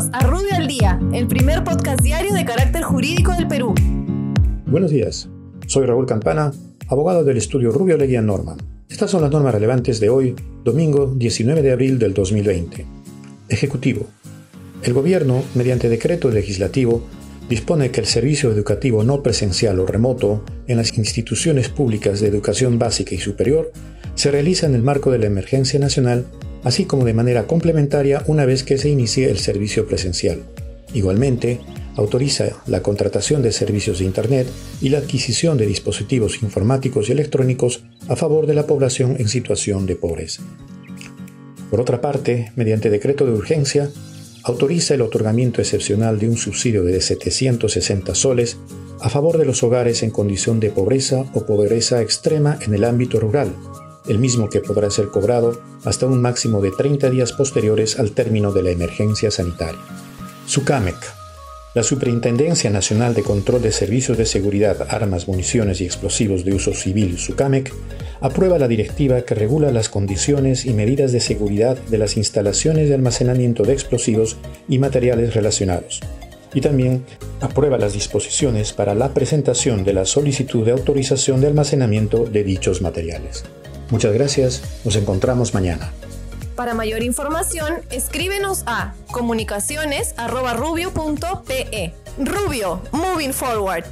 A Rubio al Día, el primer podcast diario de carácter jurídico del Perú. Buenos días, soy Raúl Campana, abogado del estudio Rubio Leguía Norman. Estas son las normas relevantes de hoy, domingo 19 de abril del 2020. Ejecutivo. El Gobierno, mediante decreto legislativo, dispone que el servicio educativo no presencial o remoto en las instituciones públicas de educación básica y superior se realiza en el marco de la emergencia nacional así como de manera complementaria una vez que se inicie el servicio presencial. Igualmente, autoriza la contratación de servicios de Internet y la adquisición de dispositivos informáticos y electrónicos a favor de la población en situación de pobreza. Por otra parte, mediante decreto de urgencia, autoriza el otorgamiento excepcional de un subsidio de 760 soles a favor de los hogares en condición de pobreza o pobreza extrema en el ámbito rural, el mismo que podrá ser cobrado hasta un máximo de 30 días posteriores al término de la emergencia sanitaria. SUCAMEC. La Superintendencia Nacional de Control de Servicios de Seguridad, Armas, Municiones y Explosivos de Uso Civil, SUCAMEC, aprueba la directiva que regula las condiciones y medidas de seguridad de las instalaciones de almacenamiento de explosivos y materiales relacionados, y también aprueba las disposiciones para la presentación de la solicitud de autorización de almacenamiento de dichos materiales. Muchas gracias, nos encontramos mañana. Para mayor información, escríbenos a comunicaciones.rubio.pe. Rubio, moving forward.